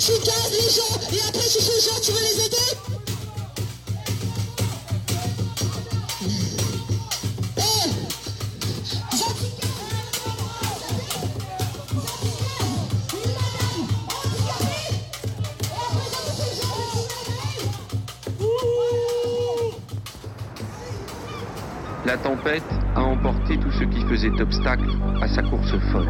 Tu gardes les gens et après tu fais genre tu veux les aider La tempête a emporté tout ce qui faisait obstacle à sa course folle.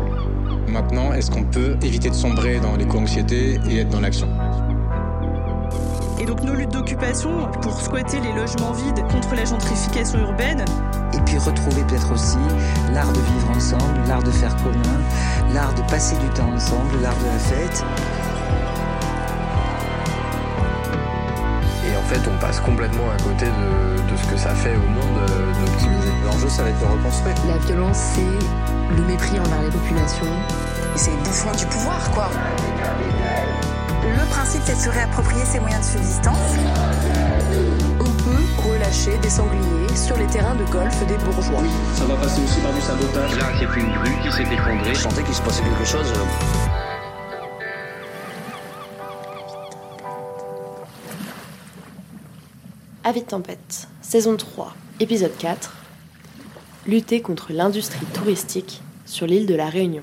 Maintenant, est-ce qu'on peut éviter de sombrer dans l'éco-anxiété et être dans l'action? Et donc nos luttes d'occupation pour squatter les logements vides contre la gentrification urbaine. Et puis retrouver peut-être aussi l'art de vivre ensemble, l'art de faire commun, l'art de passer du temps ensemble, l'art de la fête. Fait, on passe complètement à côté de, de ce que ça fait au monde euh, d'optimiser. L'enjeu, ça va être de reconstruire. La violence, c'est le mépris envers les populations. C'est le bouffon du pouvoir, quoi. Le principe, c'est de se réapproprier ses moyens de subsistance. On peut relâcher des sangliers sur les terrains de golf des bourgeois. Oui, ça va passer aussi par du sabotage. Là, c'est une grue qui s'est effondrée. Je sentais qu'il se passait quelque chose. Avis de tempête, saison 3, épisode 4. Lutter contre l'industrie touristique sur l'île de la Réunion.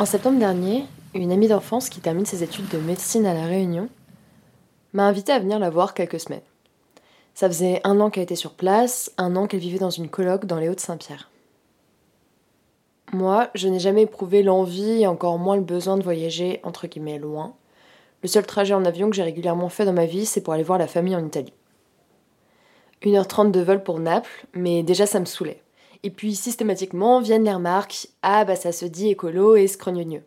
En septembre dernier, une amie d'enfance qui termine ses études de médecine à la Réunion m'a invité à venir la voir quelques semaines. Ça faisait un an qu'elle était sur place, un an qu'elle vivait dans une colloque dans les Hauts-de-Saint-Pierre. Moi, je n'ai jamais éprouvé l'envie et encore moins le besoin de voyager entre guillemets loin. Le seul trajet en avion que j'ai régulièrement fait dans ma vie, c'est pour aller voir la famille en Italie. 1h30 de vol pour Naples, mais déjà ça me saoulait. Et puis systématiquement viennent les remarques Ah bah ça se dit écolo et scrognonieux.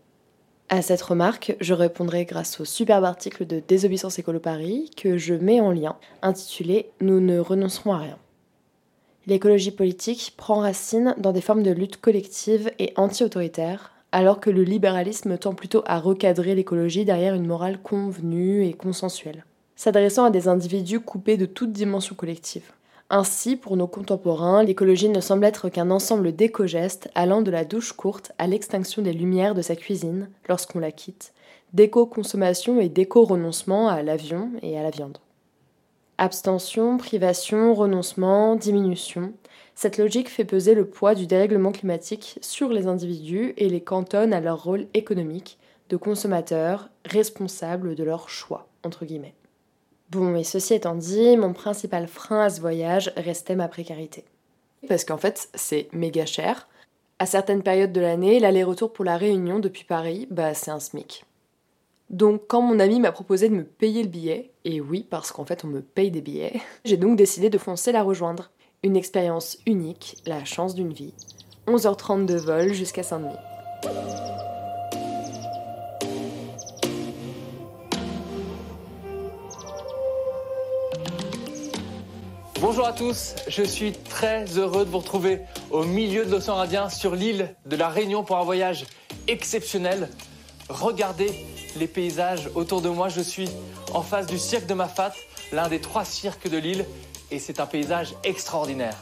À cette remarque, je répondrai grâce au superbe article de Désobéissance Écolo Paris que je mets en lien, intitulé Nous ne renoncerons à rien. L'écologie politique prend racine dans des formes de lutte collective et anti-autoritaire, alors que le libéralisme tend plutôt à recadrer l'écologie derrière une morale convenue et consensuelle, s'adressant à des individus coupés de toute dimension collective. Ainsi, pour nos contemporains, l'écologie ne semble être qu'un ensemble d'éco-gestes allant de la douche courte à l'extinction des lumières de sa cuisine lorsqu'on la quitte, d'éco-consommation et d'éco-renoncement à l'avion et à la viande. Abstention, privation, renoncement, diminution, cette logique fait peser le poids du dérèglement climatique sur les individus et les cantonne à leur rôle économique de consommateurs responsables de leur choix. Bon, et ceci étant dit, mon principal frein à ce voyage restait ma précarité. Parce qu'en fait, c'est méga cher. À certaines périodes de l'année, l'aller-retour pour la Réunion depuis Paris, bah c'est un SMIC. Donc quand mon ami m'a proposé de me payer le billet, et oui parce qu'en fait on me paye des billets, j'ai donc décidé de foncer la rejoindre. Une expérience unique, la chance d'une vie. 11h30 de vol jusqu'à Saint-Denis. Bonjour à tous, je suis très heureux de vous retrouver au milieu de l'océan Indien sur l'île de la Réunion pour un voyage exceptionnel. Regardez les paysages autour de moi, je suis en face du cirque de Mafat, l'un des trois cirques de l'île, et c'est un paysage extraordinaire.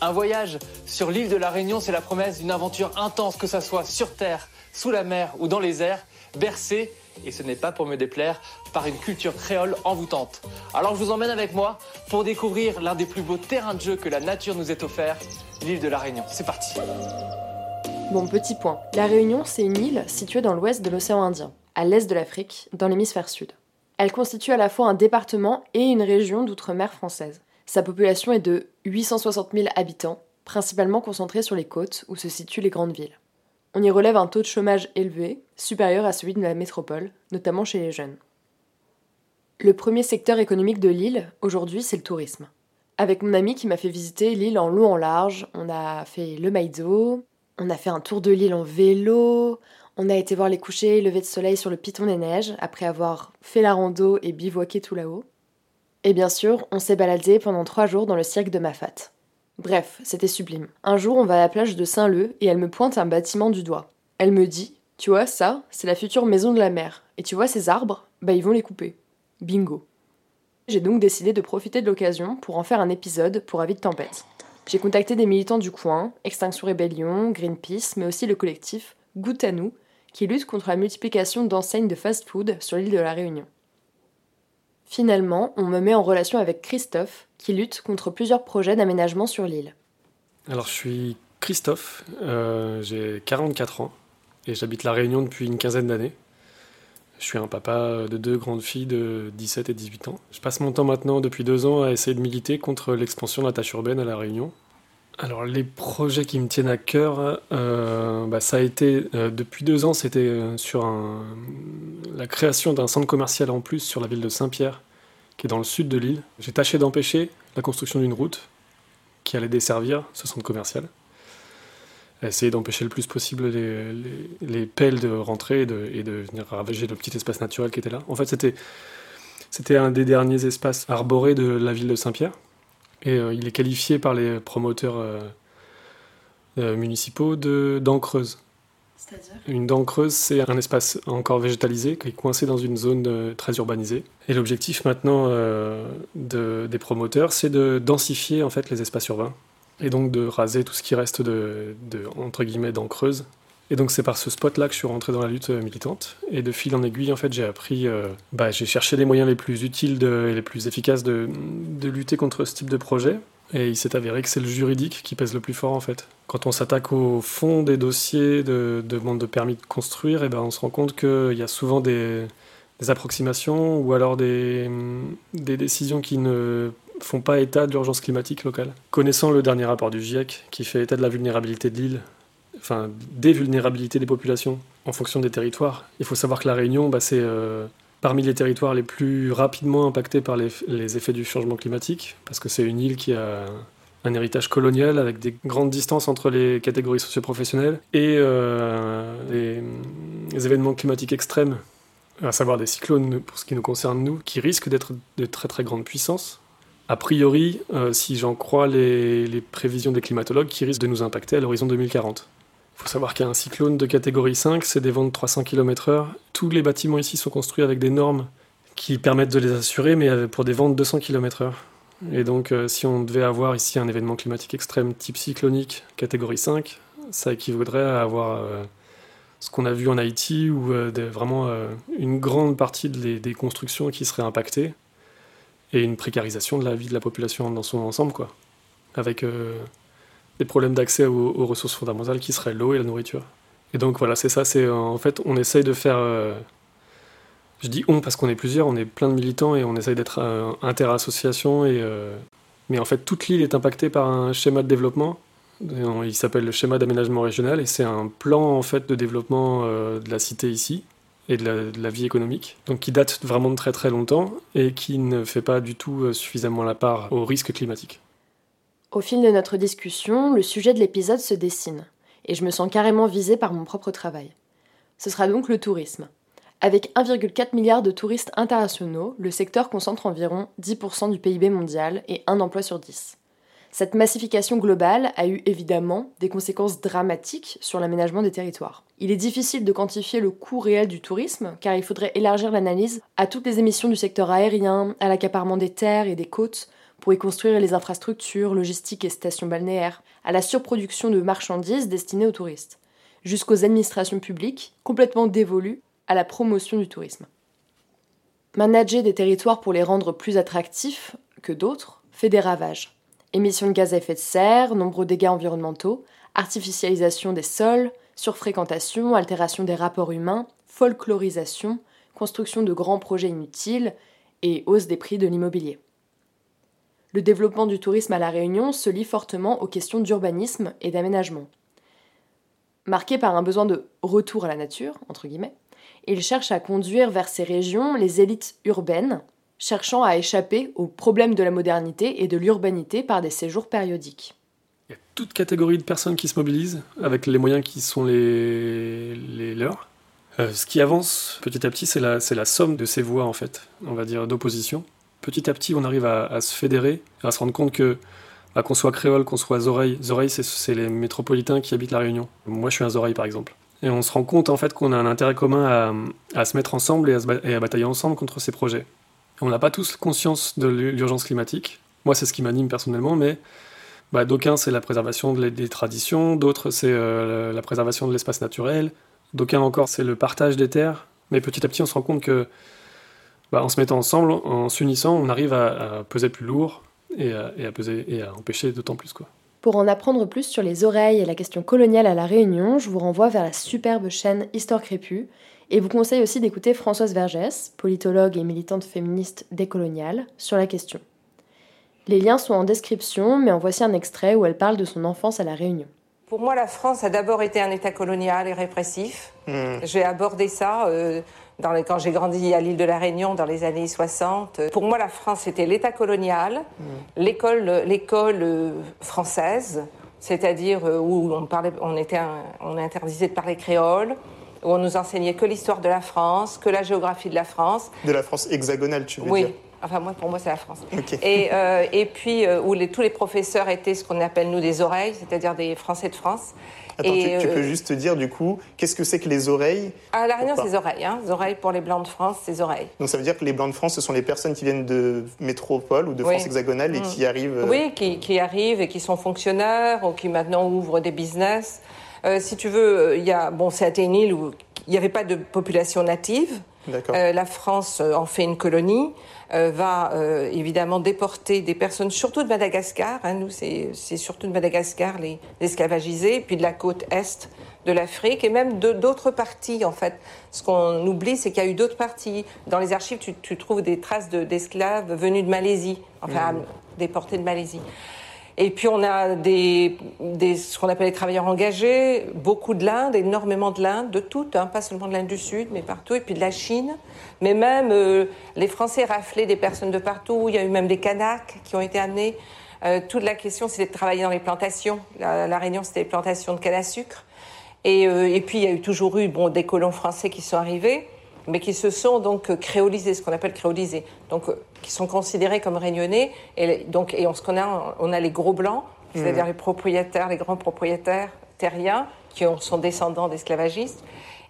Un voyage sur l'île de la Réunion, c'est la promesse d'une aventure intense, que ça soit sur terre, sous la mer ou dans les airs, bercée, et ce n'est pas pour me déplaire, par une culture créole envoûtante. Alors je vous emmène avec moi pour découvrir l'un des plus beaux terrains de jeu que la nature nous ait offert, l'île de la Réunion. C'est parti. Bon, petit point. La Réunion, c'est une île située dans l'ouest de l'océan Indien, à l'est de l'Afrique, dans l'hémisphère sud. Elle constitue à la fois un département et une région d'outre-mer française. Sa population est de 860 000 habitants, principalement concentrée sur les côtes où se situent les grandes villes. On y relève un taux de chômage élevé, supérieur à celui de la métropole, notamment chez les jeunes. Le premier secteur économique de l'île, aujourd'hui, c'est le tourisme. Avec mon ami qui m'a fait visiter l'île en long en large, on a fait le Maïdo, on a fait un tour de l'île en vélo, on a été voir les couchers et de soleil sur le Piton des Neiges après avoir fait la rando et bivouaqué tout là-haut. Et bien sûr, on s'est baladé pendant trois jours dans le cirque de Mafat. Bref, c'était sublime. Un jour, on va à la plage de Saint-Leu et elle me pointe un bâtiment du doigt. Elle me dit Tu vois, ça, c'est la future maison de la mer. Et tu vois, ces arbres? Bah, ils vont les couper. Bingo. J'ai donc décidé de profiter de l'occasion pour en faire un épisode pour Avis de Tempête. J'ai contacté des militants du coin, Extinction Rébellion, Greenpeace, mais aussi le collectif nous, qui lutte contre la multiplication d'enseignes de fast-food sur l'île de la Réunion. Finalement, on me met en relation avec Christophe, qui lutte contre plusieurs projets d'aménagement sur l'île. Alors, je suis Christophe, euh, j'ai 44 ans et j'habite La Réunion depuis une quinzaine d'années. Je suis un papa de deux grandes filles de 17 et 18 ans. Je passe mon temps maintenant depuis deux ans à essayer de militer contre l'expansion de la tâche urbaine à La Réunion. Alors les projets qui me tiennent à cœur, euh, bah, ça a été euh, depuis deux ans, c'était euh, sur la création d'un centre commercial en plus sur la ville de Saint-Pierre, qui est dans le sud de l'île. J'ai tâché d'empêcher la construction d'une route qui allait desservir ce centre commercial essayer d'empêcher le plus possible les, les, pelles de rentrer et de, et de, venir ravager le petit espace naturel qui était là. En fait, c'était, c'était un des derniers espaces arborés de la ville de Saint-Pierre. Et euh, il est qualifié par les promoteurs euh, euh, municipaux de dent creuse. Une dent creuse, c'est un espace encore végétalisé qui est coincé dans une zone très urbanisée. Et l'objectif maintenant de, des promoteurs, c'est de densifier en fait les espaces urbains et donc de raser tout ce qui reste de, entre guillemets dents creuses. Et donc c'est par ce spot-là que je suis rentré dans la lutte euh, militante. Et de fil en aiguille, en fait, j'ai appris, euh, bah, j'ai cherché les moyens les plus utiles et les plus efficaces de, de, lutter contre ce type de projet. Et il s'est avéré que c'est le juridique qui pèse le plus fort, en fait. Quand on s'attaque au fond des dossiers de demande de permis de construire, et eh ben on se rend compte qu'il y a souvent des, des approximations ou alors des, des décisions qui ne font pas état d'urgence climatique locale. Connaissant le dernier rapport du GIEC qui fait état de la vulnérabilité de l'île, enfin des vulnérabilités des populations en fonction des territoires, il faut savoir que la Réunion, bah, c'est euh, parmi les territoires les plus rapidement impactés par les, effets du changement climatique, parce que c'est une île qui a un héritage colonial avec des grandes distances entre les catégories socioprofessionnelles et euh, les, les événements climatiques extrêmes à savoir des cyclones pour ce qui nous concerne nous, qui risquent d'être de très très grande puissance, a priori, euh, si j'en crois les, prévisions des climatologues, qui risquent de nous impacter à l'horizon 2040. Il faut savoir qu'un cyclone de catégorie 5, c'est des vents de 300 km/h. Tous les bâtiments ici sont construits avec des normes qui permettent de les assurer, mais pour des vents de 200 km/h. Et donc, euh, si on devait avoir ici un événement climatique extrême type cyclonique, catégorie 5, ça équivaudrait à avoir euh, ce qu'on a vu en Haïti, où vraiment une grande partie des constructions qui seraient impactées et une précarisation de la vie de la population dans son ensemble, quoi. Avec euh, des problèmes d'accès aux, ressources fondamentales qui seraient l'eau et la nourriture. Et donc voilà, c'est ça, c'est euh, en fait, on essaye de faire. Euh, je dis on parce qu'on est plusieurs, on est plein de militants et on essaye d'être inter-association. Et, mais en fait, toute l'île est impactée par un schéma de développement. Il s'appelle le schéma d'aménagement régional et c'est un plan en fait de développement de la cité ici et de la, vie économique, donc qui date vraiment de très très longtemps et qui ne fait pas du tout euh, suffisamment la part au risque climatique. Au fil de notre discussion, le sujet de l'épisode se dessine, et je me sens carrément visée par mon propre travail. Ce sera donc le tourisme. Avec 1,4 milliard de touristes internationaux, le secteur concentre environ 10% du PIB mondial et un emploi sur 10. Cette massification globale a eu évidemment des conséquences dramatiques sur l'aménagement des territoires. Il est difficile de quantifier le coût réel du tourisme, car il faudrait élargir l'analyse à toutes les émissions du secteur aérien, à l'accaparement des terres et des côtes, pour y construire les infrastructures, logistiques et stations balnéaires, à la surproduction de marchandises destinées aux touristes, jusqu'aux administrations publiques complètement dévolues à la promotion du tourisme. Manager des territoires pour les rendre plus attractifs que d'autres fait des ravages. Émissions de gaz à effet de serre, nombreux dégâts environnementaux, artificialisation des sols, surfréquentation, altération des rapports humains, folklorisation, construction de grands projets inutiles et hausse des prix de l'immobilier. Le développement du tourisme à La Réunion se lie fortement aux questions d'urbanisme et d'aménagement. Marqué par un besoin de retour à la nature, entre guillemets, il cherche à conduire vers ces régions les élites urbaines cherchant à échapper aux problèmes de la modernité et de l'urbanité par des séjours périodiques. Il y a toute catégorie de personnes qui se mobilisent avec les moyens qui sont les, leurs. Euh, ce qui avance petit à petit, c'est la, somme de ces voix, en fait, on va dire, d'opposition. Petit à petit, on arrive à, se fédérer, à se rendre compte que, bah, qu'on soit créole, qu'on soit Zoreille, Zoreille, c'est les métropolitains qui habitent La Réunion. Moi, je suis un Zoreille, par exemple. Et on se rend compte, en fait, qu'on a un intérêt commun à, se mettre ensemble et à, et à batailler ensemble contre ces projets. On n'a pas tous conscience de l'urgence climatique. Moi, c'est ce qui m'anime personnellement, mais bah, D'aucuns, c'est la préservation des traditions, d'autres, c'est euh, la préservation de l'espace naturel, d'aucuns encore, c'est le partage des terres. Mais petit à petit, on se rend compte que, bah, en se mettant ensemble, en s'unissant, on arrive à, peser plus lourd et à, peser, et à empêcher d'autant plus. Quoi. Pour en apprendre plus sur les oreilles et la question coloniale à La Réunion, je vous renvoie vers la superbe chaîne Histoire Crépue et vous conseille aussi d'écouter Françoise Vergès, politologue et militante féministe décoloniale, sur la question. Les liens sont en description, mais en voici un extrait où elle parle de son enfance à La Réunion. Pour moi, la France a d'abord été un État colonial et répressif. Hmm. J'ai abordé ça euh, dans les, quand j'ai grandi à l'île de la Réunion dans les années 60. Pour moi, la France était l'État colonial, hmm. l'école, l'école euh, française, c'est-à-dire euh, où on, parlait, on, était on interdisait de parler créole, où on nous enseignait que l'histoire de la France, que la géographie de la France. De la France hexagonale, tu veux oui. dire? Enfin, moi, pour moi, c'est la France. Et, euh, et, puis, euh, où les, tous les professeurs étaient ce qu'on appelle, nous, des oreilles, c'est-à-dire des Français de France. Attends, tu, euh, peux juste dire, du coup, qu'est-ce que c'est que les oreilles À La Réunion, c'est les oreilles. Hein. Les oreilles pour les Blancs de France, c'est les oreilles. Donc, ça veut dire que les Blancs de France, ce sont les personnes qui viennent de métropole ou de France hexagonale et mm. qui arrivent... Oui, qui, qui, arrivent et qui sont fonctionnaires ou qui maintenant ouvrent des business. si tu veux, il y a... Bon, c'était une île où il n'y avait pas de population native. la France en fait une colonie. Euh, va euh, évidemment déporter des personnes, surtout de Madagascar. Hein, nous, c'est surtout de Madagascar, les, esclavagisés, puis de la côte est de l'Afrique et même d'autres parties, en fait. Ce qu'on oublie, c'est qu'il y a eu d'autres parties. Dans les archives, tu, trouves des traces d'esclaves venus de Malaisie, enfin, mmh. déportés de Malaisie. Et puis on a des, des ce qu'on appelle les travailleurs engagés, beaucoup de l'Inde, énormément de l'Inde, de toutes, hein, pas seulement de l'Inde du Sud, mais partout, et puis de la Chine. Mais même euh, les Français raflaient des personnes de partout. Il y a eu même des Kanaks qui ont été amenés. Euh, toute la question, c'était de travailler dans les plantations. La, Réunion, c'était les plantations de canne à sucre. Et, euh, et, puis il y a eu toujours eu bon, des colons français qui sont arrivés mais qui se sont donc créolisés, ce qu'on appelle créolisés, donc euh, qui sont considérés comme réunionnais. Et donc, et on, ce qu'on a, on a les gros blancs, c'est-à-dire mmh. les propriétaires, les grands propriétaires terriens, qui sont descendants d'esclavagistes.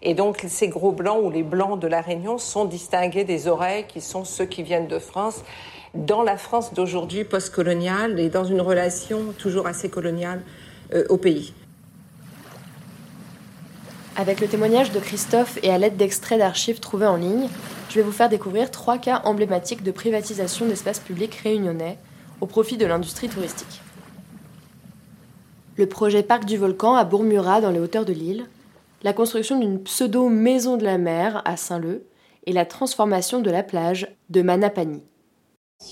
Et donc, ces gros blancs ou les blancs de la Réunion sont distingués des oreilles, qui sont ceux qui viennent de France, dans la France d'aujourd'hui post-coloniale et dans une relation toujours assez coloniale euh, au pays. Avec le témoignage de Christophe et à l'aide d'extraits d'archives trouvés en ligne, vais vous faire découvrir trois cas emblématiques de privatisation d'espaces publics réunionnais au profit de l'industrie touristique. Le projet Parc du Volcan à Bourmurat dans les hauteurs de l'île, la construction d'une pseudo-maison de la mer à Saint-Leu et la transformation de la plage de Manapani.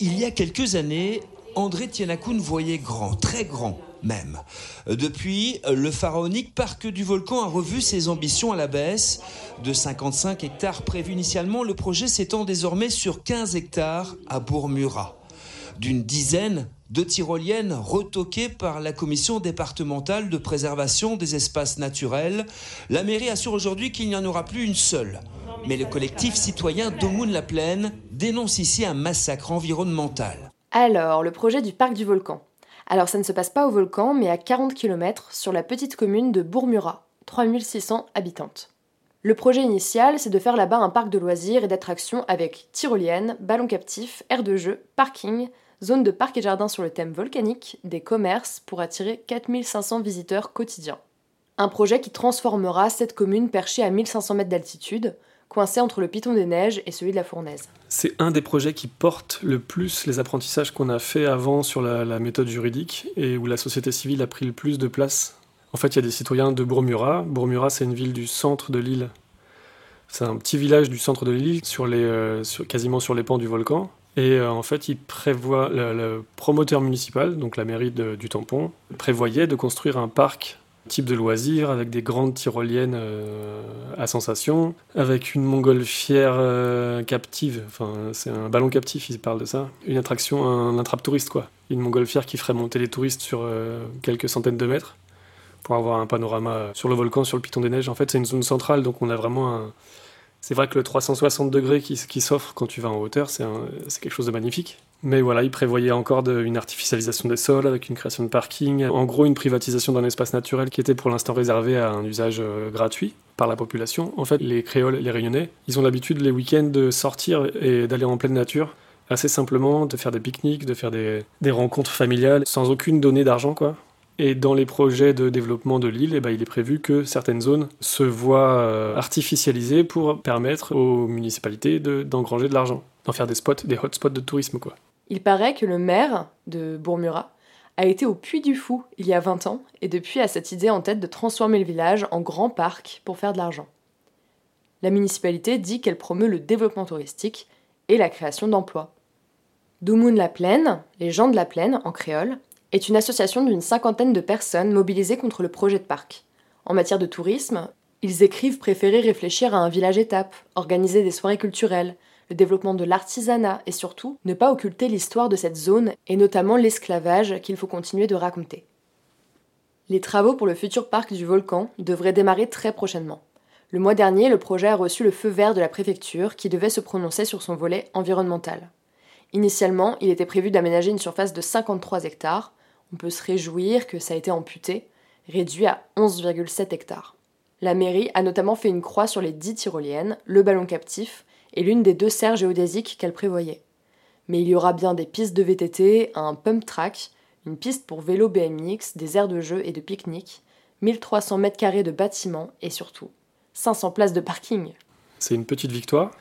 Il y a quelques années, André Tianakoun voyait grand, très grand, même. Depuis, le pharaonique parc du volcan a revu ses ambitions à la baisse. De 55 hectares prévus initialement, le projet s'étend désormais sur 15 hectares à Bourmurat. D'une dizaine de tyroliennes retoquées par la commission départementale de préservation des espaces naturels, la mairie assure aujourd'hui qu'il n'y en aura plus une seule. Mais le collectif citoyen d'Omoun-la Plaine dénonce ici un massacre environnemental. Alors, le projet du parc du volcan. Alors ça ne se passe pas au volcan, mais à 40 km sur la petite commune de Bourmurat, 3600 habitantes. Le projet initial, c'est de faire là-bas un parc de loisirs et d'attractions avec tyroliennes, ballons captifs, aires de jeu, parking, zone de parc et jardin sur le thème volcanique, des commerces pour attirer 4500 visiteurs quotidiens. Un projet qui transformera cette commune perchée à 1500 mètres d'altitude, coincée entre le Piton des Neiges et celui de la Fournaise. C'est un des projets qui porte le plus les apprentissages qu'on a fait avant sur la, méthode juridique et où la société civile a pris le plus de place. En fait, il y a des citoyens de Bourmurat. Bourmurat, c'est une ville du centre de l'île. C'est un petit village du centre de l'île, sur les, euh, quasiment sur les pans du volcan. Et euh, en fait, il prévoit, le, promoteur municipal, donc la mairie du Tampon, prévoyait de construire un parc type de loisir avec des grandes tyroliennes euh, à sensation, avec une montgolfière euh, captive, enfin c'est un ballon captif, ils parlent de ça, une attraction, un, attrape touriste quoi, une montgolfière qui ferait monter les touristes sur euh, quelques centaines de mètres pour avoir un panorama sur le volcan, sur le Piton des Neiges. En fait, c'est une zone centrale, donc on a vraiment un... C'est vrai que le 360 degrés qui, s'offre quand tu vas en hauteur, c'est quelque chose de magnifique. Mais voilà, il prévoyait encore une artificialisation des sols avec une création de parking, en gros une privatisation d'un espace naturel qui était pour l'instant réservé à un usage euh, gratuit par la population. En fait, les créoles, les réunionnais, ils ont l'habitude les week-ends de sortir et d'aller en pleine nature assez simplement de faire des pique-niques, de faire des rencontres familiales sans aucune donnée d'argent, quoi. Et dans les projets de développement de l'île, eh ben, il est prévu que certaines zones se voient euh, artificialisées pour permettre aux municipalités d'engranger de, l'argent, d'en faire des spots, des hotspots de tourisme. Quoi. Il paraît que le maire de Bourmurat a été au Puy du Fou il y a 20 ans et depuis a cette idée en tête de transformer le village en grand parc pour faire de l'argent. La municipalité dit qu'elle promeut le développement touristique et la création d'emplois. Doumoun la Plaine, les gens de la Plaine en créole, est une association d'une cinquantaine de personnes mobilisées contre le projet de parc. En matière de tourisme, ils écrivent préférer réfléchir à un village étape, organiser des soirées culturelles, le développement de l'artisanat et surtout ne pas occulter l'histoire de cette zone et notamment l'esclavage qu'il faut continuer de raconter. Les travaux pour le futur parc du volcan devraient démarrer très prochainement. Le mois dernier, le projet a reçu le feu vert de la préfecture qui devait se prononcer sur son volet environnemental. Initialement, il était prévu d'aménager une surface de 53 hectares, on peut se réjouir que ça a été amputé, réduit à 11,7 hectares. La mairie a notamment fait une croix sur les 10 tyroliennes, le ballon captif et l'une des deux serres géodésiques qu'elle prévoyait. Mais il y aura bien des pistes de VTT, un pump track, une piste pour vélo BMX, des aires de jeu et de pique-nique, 1300 mètres carrés de bâtiments et surtout 500 places de parking. C'est une petite victoire,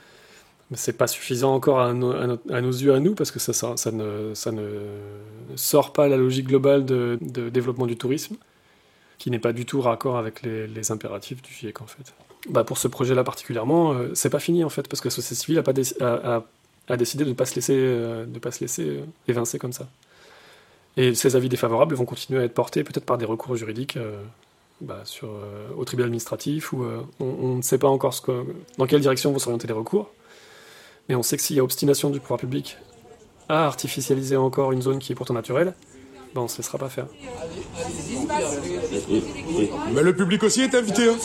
mais c'est pas suffisant encore à, nos yeux à nous parce que ça, ne, sort pas la logique globale de, développement du tourisme qui n'est pas du tout raccord avec les, impératifs du GIEC en fait. Bah pour ce projet-là particulièrement, euh, c'est pas fini en fait parce que la société civile a, pas décidé de ne pas se laisser, euh, euh, évincer comme ça. Et ces avis défavorables vont continuer à être portés peut-être par des recours juridiques bah, sur, au tribunal administratif ou on, ne sait pas encore dans quelle direction vont s'orienter les recours. Mais on sait que s'il y a obstination du pouvoir public à artificialiser encore une zone qui est pourtant naturelle, ben on ne se laissera pas faire. Mais le public aussi est invité. Hein.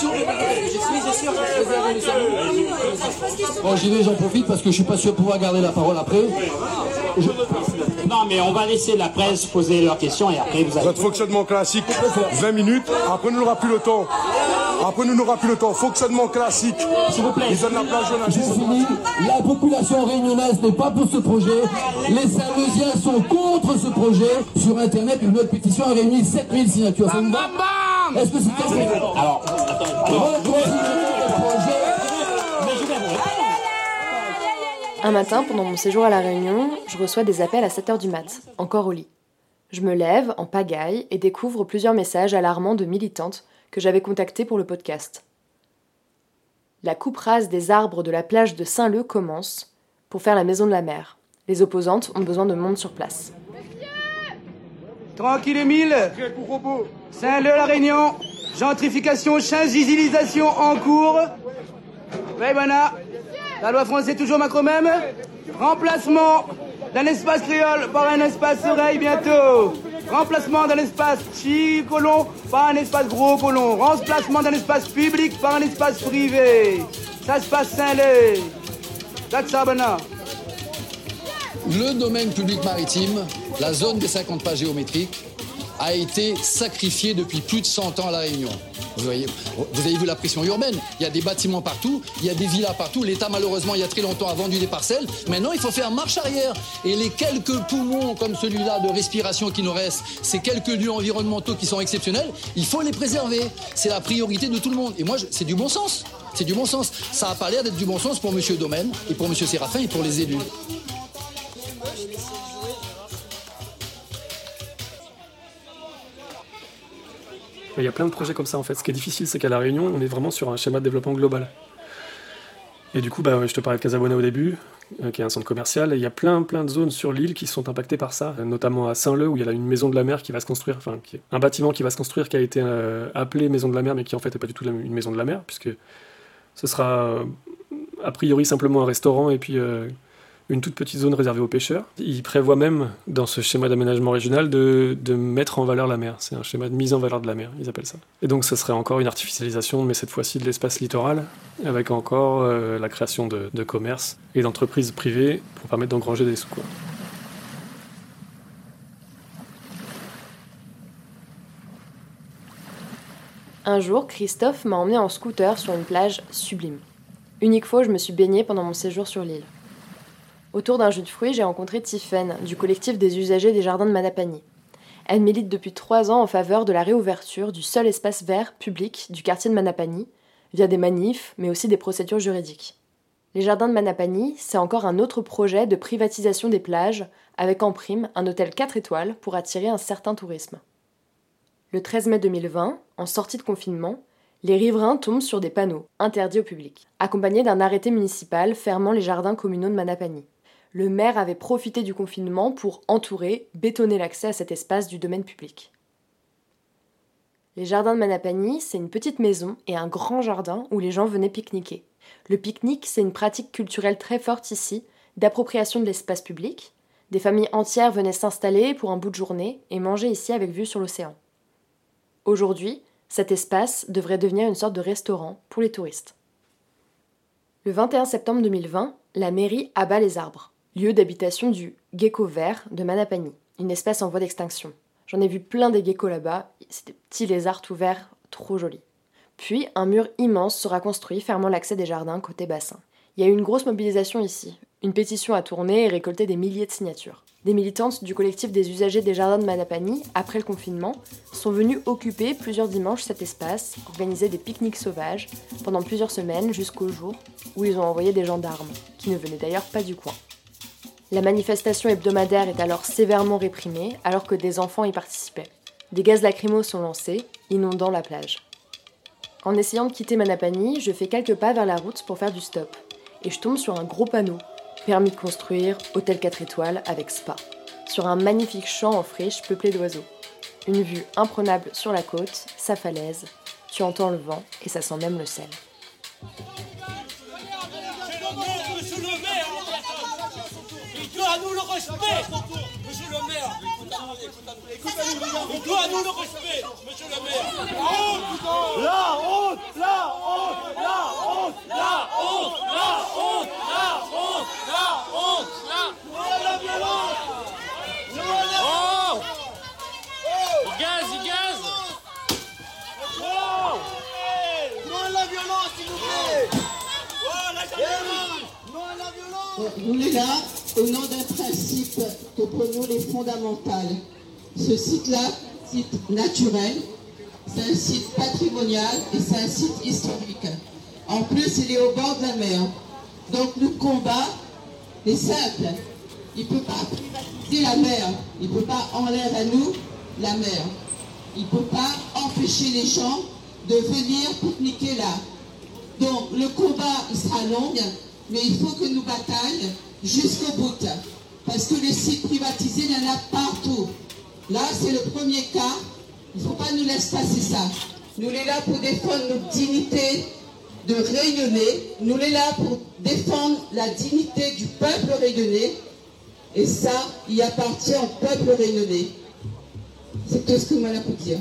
Bon, j'y vais, j'en profite parce que je suis pas sûr de pouvoir garder la parole après. Non, mais on va laisser la presse poser leurs questions et après vous allez. Votre fonctionnement classique, 20 minutes. Après, nous n'aura plus le temps. Après, nous n'aura plus le temps. Fonctionnement classique. S'il vous plaît. Ils donnent la place La population réunionnaise n'est pas pour ce projet. Les Saint-Louisiens sont contre ce projet. Sur Internet, une autre pétition a réuni 7000 signatures. Est-ce que c'est Alors, Un matin, pendant mon séjour à La Réunion, je reçois des appels à 7h du mat, encore au lit. Je me lève, en pagaille, et découvre plusieurs messages alarmants de militantes que j'avais contactées pour le podcast. La coupe rase des arbres de la plage de Saint-Leu commence pour faire la maison de la mer. Les opposantes ont besoin de monde sur place. Tranquille Émile Saint-Leu la Réunion Gentrification, en cours la loi française est toujours macro même Remplacement d'un espace créole par un espace oreille bientôt. Remplacement d'un espace chi colon par un espace gros colon. Remplacement d'un espace public par un espace privé. Ça se passe Saint-Lé. Le domaine public maritime, la zone des 50 pas géométriques, a été sacrifié depuis plus de 100 ans à La Réunion. Vous, avez vu la pression urbaine. Il y a des bâtiments partout, il y a des villas partout. L'État, malheureusement, il y a très longtemps, a vendu des parcelles. Maintenant, il faut faire marche arrière. Et les quelques poumons comme celui-là de respiration qui nous restent, ces quelques lieux environnementaux qui sont exceptionnels, il faut les préserver. C'est la priorité de tout le monde. Et moi, c'est du bon sens. C'est du bon sens. Ça a pas l'air d'être du bon sens pour M. Domaine et pour M. Séraphin et pour les élus. Il y a plein de projets comme ça en fait. Ce qui est difficile, c'est qu'à La Réunion, on est vraiment sur un schéma de développement global. Et du coup, bah, je te parlais de Casabona au début, euh, qui est un centre commercial, et il y a plein, plein de zones sur l'île qui sont impactées par ça, notamment à Saint-Leu, où il y a une maison de la mer qui va se construire, enfin, un bâtiment qui va se construire qui a été euh, appelé maison de la mer, mais qui en fait n'est pas du tout une maison de la mer, puisque ce sera euh, a priori simplement un restaurant et puis une toute petite zone réservée aux pêcheurs. Il prévoit même, dans ce schéma d'aménagement régional, de, mettre en valeur la mer. C'est un schéma de mise en valeur de la mer, ils appellent ça. Et donc, ce serait encore une artificialisation, mais cette fois-ci de l'espace littoral, avec encore euh, la création de, commerces et d'entreprises privées pour permettre d'engranger des sous. Quoi. Un jour, Christophe m'a emmené en scooter sur une plage sublime. Unique fois je me suis baignée pendant mon séjour sur l'île. Autour d'un jus de fruits, j'ai rencontré Tiffaine, du collectif des usagers des jardins de Manapani. Elle milite depuis trois ans en faveur de la réouverture du seul espace vert public du quartier de Manapani, via des manifs, mais aussi des procédures juridiques. Les jardins de Manapani, c'est encore un autre projet de privatisation des plages, avec en prime un hôtel 4 étoiles pour attirer un certain tourisme. Le 13 mai 2020, en sortie de confinement, les riverains tombent sur des panneaux interdits au public, accompagnés d'un arrêté municipal fermant les jardins communaux de Manapani. Le maire avait profité du confinement pour entourer, bétonner l'accès à cet espace du domaine public. Les jardins de Manapani, c'est une petite maison et un grand jardin où les gens venaient pique-niquer. Le pique-nique, c'est une pratique culturelle très forte ici, d'appropriation de l'espace public. Des familles entières venaient s'installer pour un bout de journée et manger ici avec vue sur l'océan. Aujourd'hui, cet espace devrait devenir une sorte de restaurant pour les touristes. Le 21 septembre 2020, la mairie abat les arbres, lieu d'habitation du gecko vert de Manapani, une espèce en voie d'extinction. J'en ai vu plein des geckos là-bas, c'est des petits lézards tout verts, trop jolis. Puis, un mur immense sera construit fermant l'accès des jardins côté bassin. Il y a eu une grosse mobilisation ici. Une pétition a tourné et récolté des milliers de signatures. Des militantes du collectif des usagers des jardins de Manapani, après le confinement, sont venues occuper plusieurs dimanches cet espace, organiser des pique-niques sauvages pendant plusieurs semaines jusqu'au jour où ils ont envoyé des gendarmes, qui ne venaient d'ailleurs pas du coin. La manifestation hebdomadaire est alors sévèrement réprimée alors que des enfants y participaient. Des gaz lacrymaux sont lancés, inondant la plage. En essayant de quitter Manapani, je fais quelques pas vers la route pour faire du stop. Et je tombe sur un gros panneau. Permis de construire, hôtel 4 étoiles avec spa. Sur un magnifique champ en friche peuplé d'oiseaux. Une vue imprenable sur la côte, sa falaise. Tu entends le vent et ça sent même le sel. Nous le respect. Monsieur le maire Il doit nous le respect, monsieur le maire. La honte La honte La honte La honte La honte La honte La honte. La la violence Oh Il gaz, il gaz Non la violence, s'il vous plaît la violence Non la violence On est là pour nous est fondamental. Ce site-là, site naturel, c'est un site patrimonial et c'est un site historique. En plus, il est au bord de la mer. Donc le combat est simple. Il ne peut pas privatiser la mer. Il ne peut pas enlever à nous la mer. Il ne peut pas empêcher les gens de venir pique-niquer là. Donc le combat, il sera long, mais il faut que nous bataillons jusqu'au bout. Parce que les sites privatisés, il y en a partout. Là, c'est le premier cas. Il ne faut pas nous laisser passer ça. Nous sommes là pour défendre notre dignité de réunionnais. Nous sommes là pour défendre la dignité du peuple réunionnais. Et ça, il appartient au peuple réunionnais. C'est tout ce que moi, là pour dire.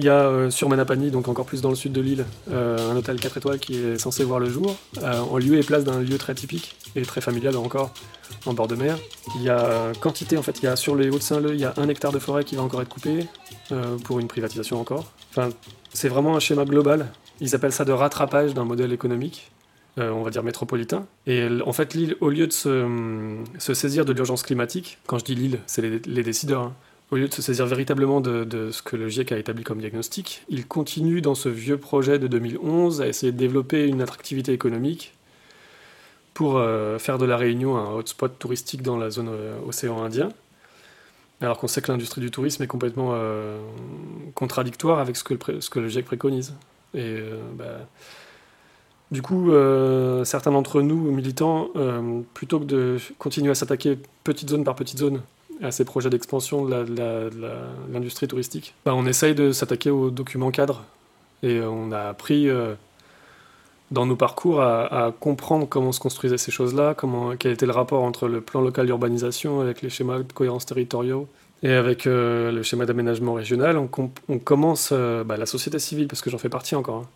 Il y a euh, sur Manapani, donc encore plus dans le sud de l'île, euh, un hôtel 4 étoiles qui est censé voir le jour, euh, en lieu et place d'un lieu très typique et très familial encore, en bord de mer. Il y a quantité, en fait, il y a sur les Hauts-de-Saint-Leu, il y a un hectare de forêt qui va encore être coupé, pour une privatisation encore. Enfin, c'est vraiment un schéma global. Ils appellent ça de rattrapage d'un modèle économique. on va dire métropolitain. Et en fait, l'île, au lieu de se, saisir de l'urgence climatique, quand je dis l'île, c'est les, décideurs, hein, au lieu de se saisir véritablement de, ce que le GIEC a établi comme diagnostic, il continue dans ce vieux projet de 2011 à essayer de développer une attractivité économique pour euh, faire de la Réunion un hotspot touristique dans la zone euh, océan Indien. Alors qu'on sait que l'industrie du tourisme est complètement euh, contradictoire avec ce que, le, GIEC préconise. Et bah, du coup, certains d'entre nous, militants, plutôt que de continuer à s'attaquer petite zone par petite zone à ces projets d'expansion de l'industrie touristique, bah, on essaye de s'attaquer aux documents cadres. Et on a appris euh, dans nos parcours à, comprendre comment se construisaient ces choses-là, quel était le rapport entre le plan local d'urbanisation avec les schémas de cohérence territoriaux et avec euh, le schéma d'aménagement régional. On, commence euh, bah, la société civile, parce que j'en fais partie encore. Hein.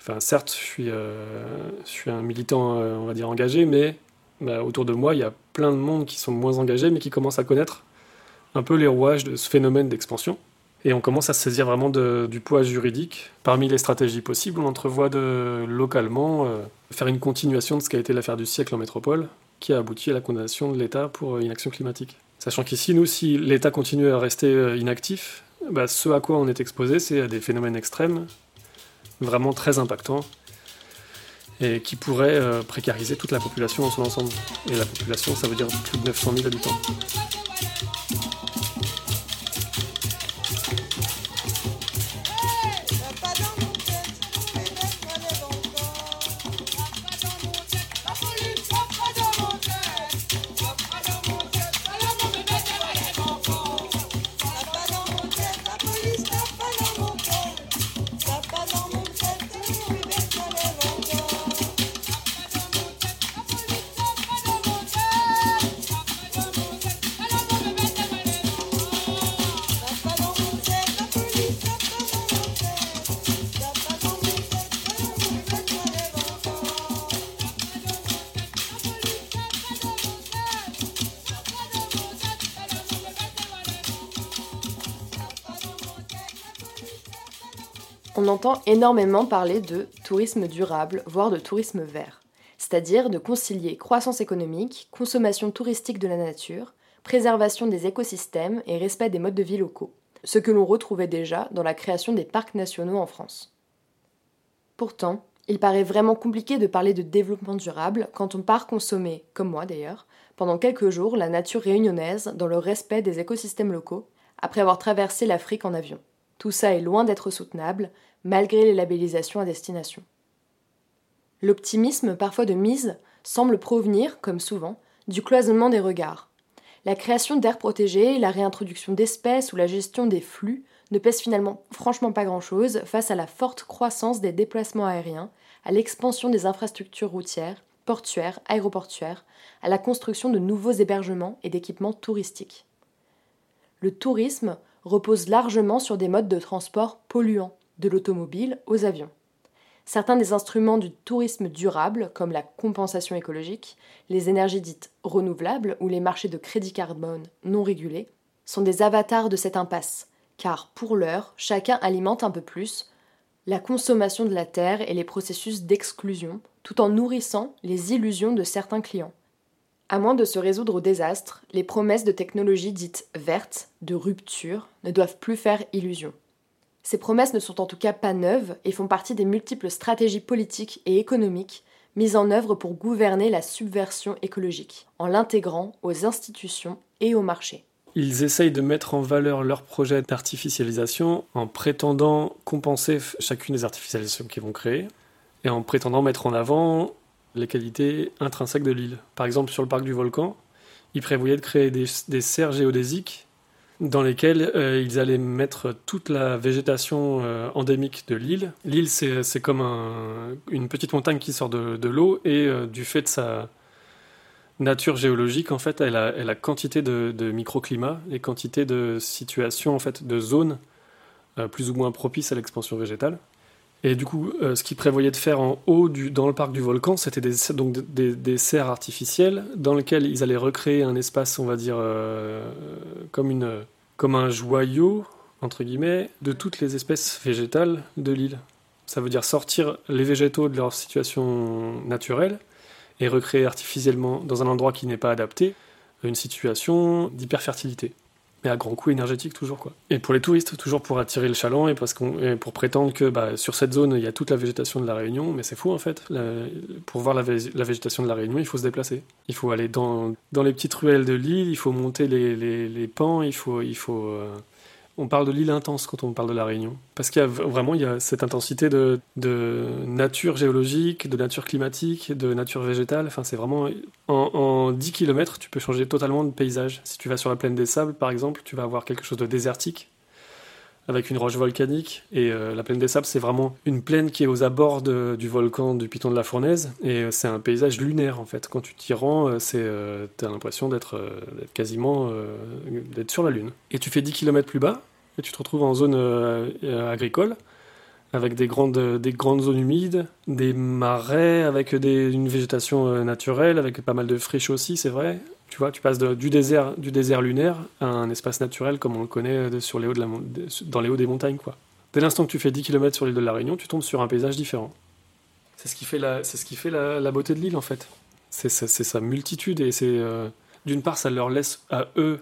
Enfin, certes, je suis, je suis un militant, on va dire, engagé, mais bah, autour de moi, il y a plein de monde qui sont moins engagés, mais qui commencent à connaître un peu les rouages de ce phénomène d'expansion. Et on commence à se saisir vraiment du poids juridique. Parmi les stratégies possibles, on entrevoit de, localement euh, faire une continuation de ce qui a été l'affaire du siècle en métropole, qui a abouti à la condamnation de l'État pour euh, inaction climatique. Sachant qu'ici, nous, si l'État continue à rester euh, inactif, bah, ce à quoi on est exposé, c'est à des phénomènes extrêmes, vraiment très impactants, et qui pourraient précariser toute la population en son ensemble. Et la population, ça veut dire plus de 900 000 habitants. Entend énormément parler de tourisme durable, voire de tourisme vert, c'est-à-dire de concilier croissance économique, consommation touristique de la nature, préservation des écosystèmes et respect des modes de vie locaux, ce que l'on retrouvait déjà dans la création des parcs nationaux en France. Pourtant, il paraît vraiment compliqué de parler de développement durable quand on part consommer, comme moi d'ailleurs, pendant quelques jours la nature réunionnaise dans le respect des écosystèmes locaux, après avoir traversé l'Afrique en avion. Tout ça est loin d'être soutenable, malgré les labellisations à destination. L'optimisme parfois de mise semble provenir, comme souvent, du cloisonnement des regards. La création d'aires protégées, la réintroduction d'espèces ou la gestion des flux ne pèsent finalement franchement pas grand-chose face à la forte croissance des déplacements aériens, à l'expansion des infrastructures routières, portuaires, aéroportuaires, à la construction de nouveaux hébergements et d'équipements touristiques. Le tourisme repose largement sur des modes de transport polluants, de l'automobile aux avions. Certains des instruments du tourisme durable, comme la compensation écologique, les énergies dites renouvelables ou les marchés de crédit carbone non régulés, sont des avatars de cette impasse, car pour l'heure, chacun alimente un peu plus la consommation de la terre et les processus d'exclusion, tout en nourrissant les illusions de certains clients. À moins de se résoudre au désastre, les promesses de technologies dites vertes, de rupture, ne doivent plus faire illusion. Ces promesses ne sont en tout cas pas neuves et font partie des multiples stratégies politiques et économiques mises en œuvre pour gouverner la subversion écologique, en l'intégrant aux institutions et au marché. Ils essayent de mettre en valeur leurs projets d'artificialisation en prétendant compenser chacune des artificialisations qu'ils vont créer et en prétendant mettre en avant les qualités intrinsèques de l'île. Par exemple, sur le parc du volcan, ils prévoyaient de créer des serres géodésiques dans lesquels euh, ils allaient mettre toute la végétation euh, endémique de l'île. L'île, c'est comme une petite montagne qui sort de, l'eau et euh, du fait de sa nature géologique, en fait, elle a, quantité de, de microclimats et quantité de situations, en fait, de zones plus ou moins propices à l'expansion végétale. Et du coup, ce qu'ils prévoyaient de faire en haut du, dans le parc du volcan, c'était des, donc serres artificielles dans lesquelles ils allaient recréer un espace, on va dire, comme une comme un joyau, entre guillemets, de toutes les espèces végétales de l'île. Ça veut dire sortir les végétaux de leur situation naturelle et recréer artificiellement, dans un endroit qui n'est pas adapté, une situation d'hyperfertilité. Mais à grand coût énergétique toujours quoi. Et pour les touristes, toujours pour attirer le chaland et, parce qu'on, pour prétendre que bah, sur cette zone il y a toute la végétation de la Réunion, mais c'est fou en fait. pour voir la, végétation de la Réunion, il faut se déplacer. Il faut aller dans, dans les petites ruelles de l'île, il faut monter les, les, pans, il faut, il faut euh, on parle de l'île intense quand on parle de la Réunion. Parce qu'il y a vraiment il y a cette intensité de, nature géologique, de nature climatique, de nature végétale. Enfin, c'est vraiment. En, 10 km, tu peux changer totalement de paysage. Si tu vas sur la plaine des Sables, par exemple, tu vas avoir quelque chose de désertique, avec une roche volcanique. Et euh, la plaine des Sables, c'est vraiment une plaine qui est aux abords du volcan du Piton de la Fournaise. Et euh, c'est un paysage lunaire, en fait. Quand tu t'y rends, euh, c'est, as l'impression d'être, quasiment d'être sur la Lune. Et tu fais 10 km plus bas, et tu te retrouves en zone agricole avec des grandes, des grandes zones humides, des marais avec une végétation naturelle, avec pas mal de friches aussi, c'est vrai, Tu vois, tu passes du, désert, du désert lunaire à un espace naturel comme on le connaît sur les hauts de la, dans les hauts des montagnes. Quoi. Dès l'instant que tu fais 10 km sur l'île de la Réunion, tu tombes sur un paysage différent. C'est ce qui fait la, c'est ce qui fait la, beauté de l'île en fait. C'est, sa multitude et c'est euh, d'une part ça leur laisse à eux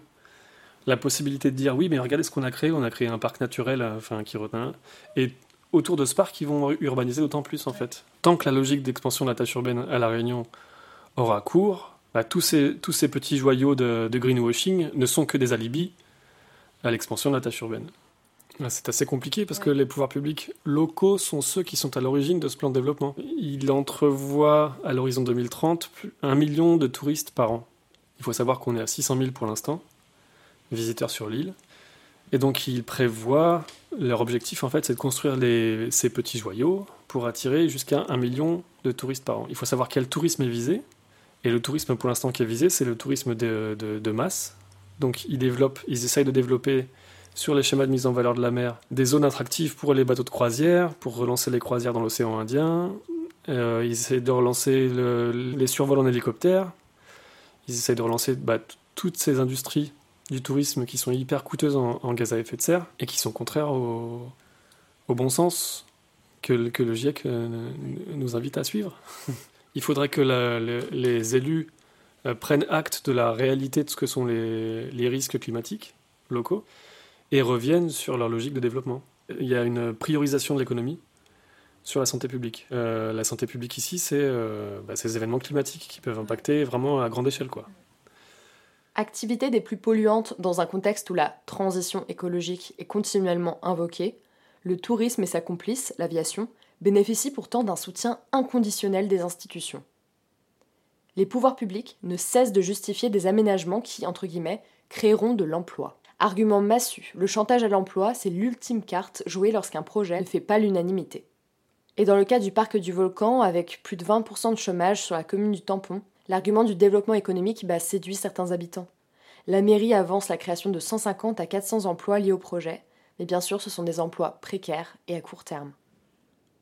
la possibilité de dire oui mais regardez ce qu'on a créé, on a créé un parc naturel euh, enfin qui retient et autour de ce parc ils vont urbaniser d'autant plus en fait. Tant que la logique d'expansion de la tâche urbaine à la Réunion aura cours, bah, tous, ces, tous ces petits joyaux de, de greenwashing ne sont que des alibis à l'expansion de la tâche urbaine. C'est assez compliqué parce que les pouvoirs publics locaux sont ceux qui sont à l'origine de ce plan de développement. Il entrevoit à l'horizon 2030 un million de touristes par an. Il faut savoir qu'on est à 600 000 pour l'instant, visiteurs sur l'île. Et donc ils prévoient, leur objectif en fait c'est de construire ces petits joyaux pour attirer jusqu'à un million de touristes par an. Il faut savoir quel tourisme est visé. Et le tourisme pour l'instant qui est visé c'est le tourisme de, masse. Donc ils développent, ils essayent de développer sur les schémas de mise en valeur de la mer, des zones attractives pour les bateaux de croisière, pour relancer les croisières dans l'océan Indien. Euh, ils essaient de relancer les survols en hélicoptère. Ils essayent de relancer bah, toutes ces industries du tourisme qui sont hyper coûteuses en, gaz à effet de serre et qui sont contraires au, bon sens que, le GIEC euh, nous invite à suivre. Il faudrait que les élus euh, prennent acte de la réalité de ce que sont les risques climatiques locaux et reviennent sur leur logique de développement. Il y a une priorisation de l'économie sur la santé publique. Euh, la santé publique ici, c'est euh, bah, ces événements climatiques qui peuvent impacter vraiment à grande échelle. Quoi. Activité des plus polluantes dans un contexte où la transition écologique est continuellement invoquée, le tourisme et sa complice, l'aviation, bénéficient pourtant d'un soutien inconditionnel des institutions. Les pouvoirs publics ne cessent de justifier des aménagements qui, entre guillemets, créeront de l'emploi. Argument massu, le chantage à l'emploi, c'est l'ultime carte jouée lorsqu'un projet ne fait pas l'unanimité. Et dans le cas du parc du volcan, avec plus de 20% de chômage sur la commune du Tampon, l'argument du développement économique bah, séduit certains habitants. La mairie avance la création de 150 à 400 emplois liés au projet, mais bien sûr ce sont des emplois précaires et à court terme.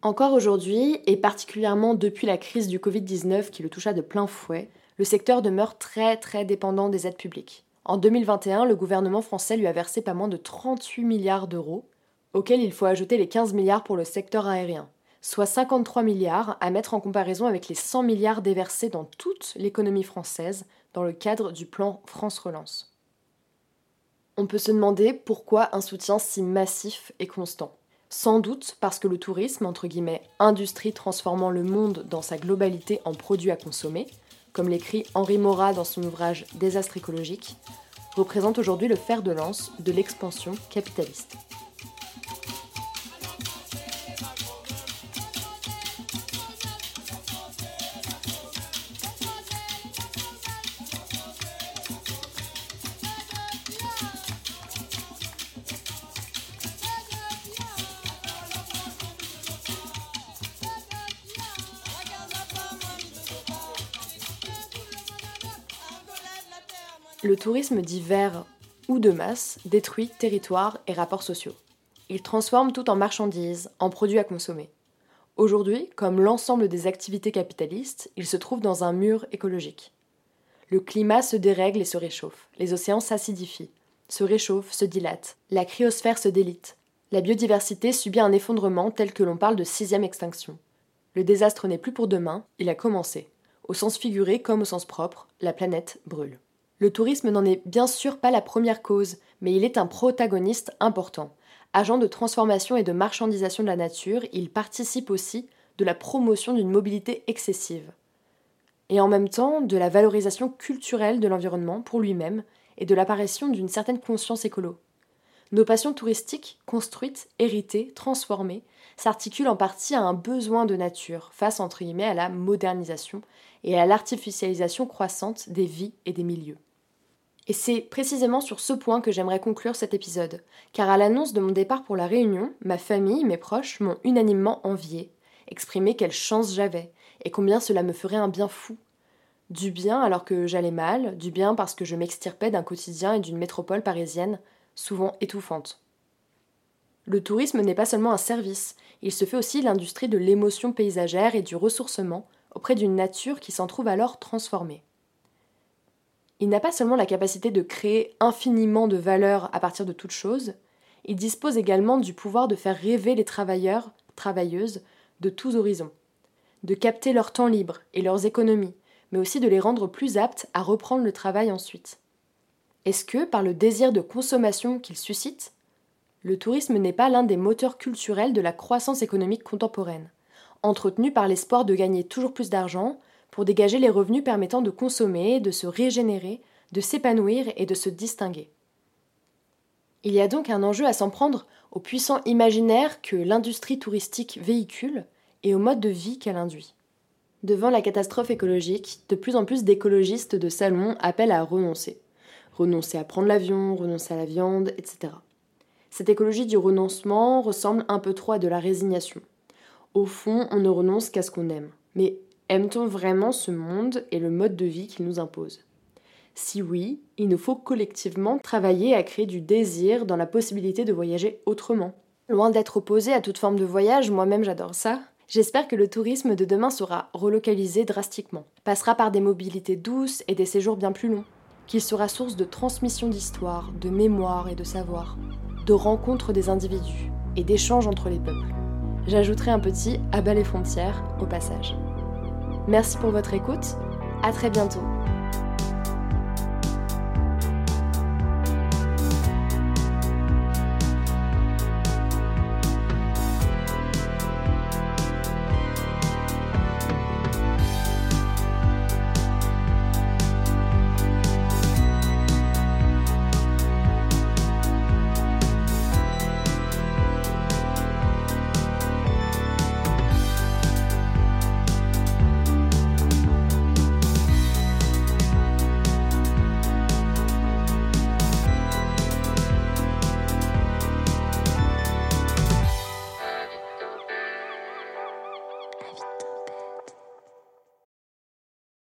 Encore aujourd'hui, et particulièrement depuis la crise du Covid-19 qui le toucha de plein fouet, le secteur demeure très très dépendant des aides publiques. En 2021, le gouvernement français lui a versé pas moins de 38 milliards d'euros, auxquels il faut ajouter les 15 milliards pour le secteur aérien, soit 53 milliards à mettre en comparaison avec les 100 milliards déversés dans toute l'économie française dans le cadre du plan France Relance. On peut se demander pourquoi un soutien si massif et constant. Sans doute parce que le tourisme, entre guillemets, industrie transformant le monde dans sa globalité en produits à consommer, comme l'écrit Henri Morat dans son ouvrage Désastre écologique, représente aujourd'hui le fer de lance de l'expansion capitaliste. Le tourisme divers ou de masse détruit territoires et rapports sociaux. Il transforme tout en marchandises, en produits à consommer. Aujourd'hui, comme l'ensemble des activités capitalistes, il se trouve dans un mur écologique. Le climat se dérègle et se réchauffe, les océans s'acidifient, se réchauffent, se dilatent, la cryosphère se délite. La biodiversité subit un effondrement tel que l'on parle de sixième extinction. Le désastre n'est plus pour demain, il a commencé. Au sens figuré comme au sens propre, la planète brûle. Le tourisme n'en est bien sûr pas la première cause, mais il est un protagoniste important. Agent de transformation et de marchandisation de la nature, il participe aussi de la promotion d'une mobilité excessive. Et en même temps, de la valorisation culturelle de l'environnement pour lui-même et de l'apparition d'une certaine conscience écolo. Nos passions touristiques, construites, héritées, transformées, s'articulent en partie à un besoin de nature face entre guillemets à la modernisation et à l'artificialisation croissante des vies et des milieux. Et c'est précisément sur ce point que j'aimerais conclure cet épisode, car à l'annonce de mon départ pour la Réunion, ma famille, mes proches m'ont unanimement envié, exprimé quelle chance j'avais, et combien cela me ferait un bien fou. Du bien alors que j'allais mal, du bien parce que je m'extirpais d'un quotidien et d'une métropole parisienne, souvent étouffante. Le tourisme n'est pas seulement un service, il se fait aussi l'industrie de l'émotion paysagère et du ressourcement auprès d'une nature qui s'en trouve alors transformée. Il n'a pas seulement la capacité de créer infiniment de valeur à partir de toute chose, il dispose également du pouvoir de faire rêver les travailleurs, travailleuses de tous horizons, de capter leur temps libre et leurs économies, mais aussi de les rendre plus aptes à reprendre le travail ensuite. Est-ce que, par le désir de consommation qu'il suscite, le tourisme n'est pas l'un des moteurs culturels de la croissance économique contemporaine, entretenu par l'espoir de gagner toujours plus d'argent pour dégager les revenus permettant de consommer, de se régénérer, de s'épanouir et de se distinguer. Il y a donc un enjeu à s'en prendre au puissant imaginaire que l'industrie touristique véhicule et au mode de vie qu'elle induit. Devant la catastrophe écologique, de plus en plus d'écologistes de salon appellent à renoncer. Renoncer à prendre l'avion, renoncer à la viande, etc. Cette écologie du renoncement ressemble un peu trop à de la résignation. Au fond, on ne renonce qu'à ce qu'on aime. Mais aime-t-on vraiment ce monde et le mode de vie qu'il nous impose? Si oui, il nous faut collectivement travailler à créer du désir dans la possibilité de voyager autrement. Loin d'être opposé à toute forme de voyage, moi-même j'adore ça, J'espère que le tourisme de demain sera relocalisé drastiquement, passera par des mobilités douces et des séjours bien plus longs, qu'il sera source de transmission d'histoire, de mémoire et de savoir, de rencontres des individus et d'échanges entre les peuples. J'ajouterai un petit abat les frontières au passage. Merci pour votre écoute, à très bientôt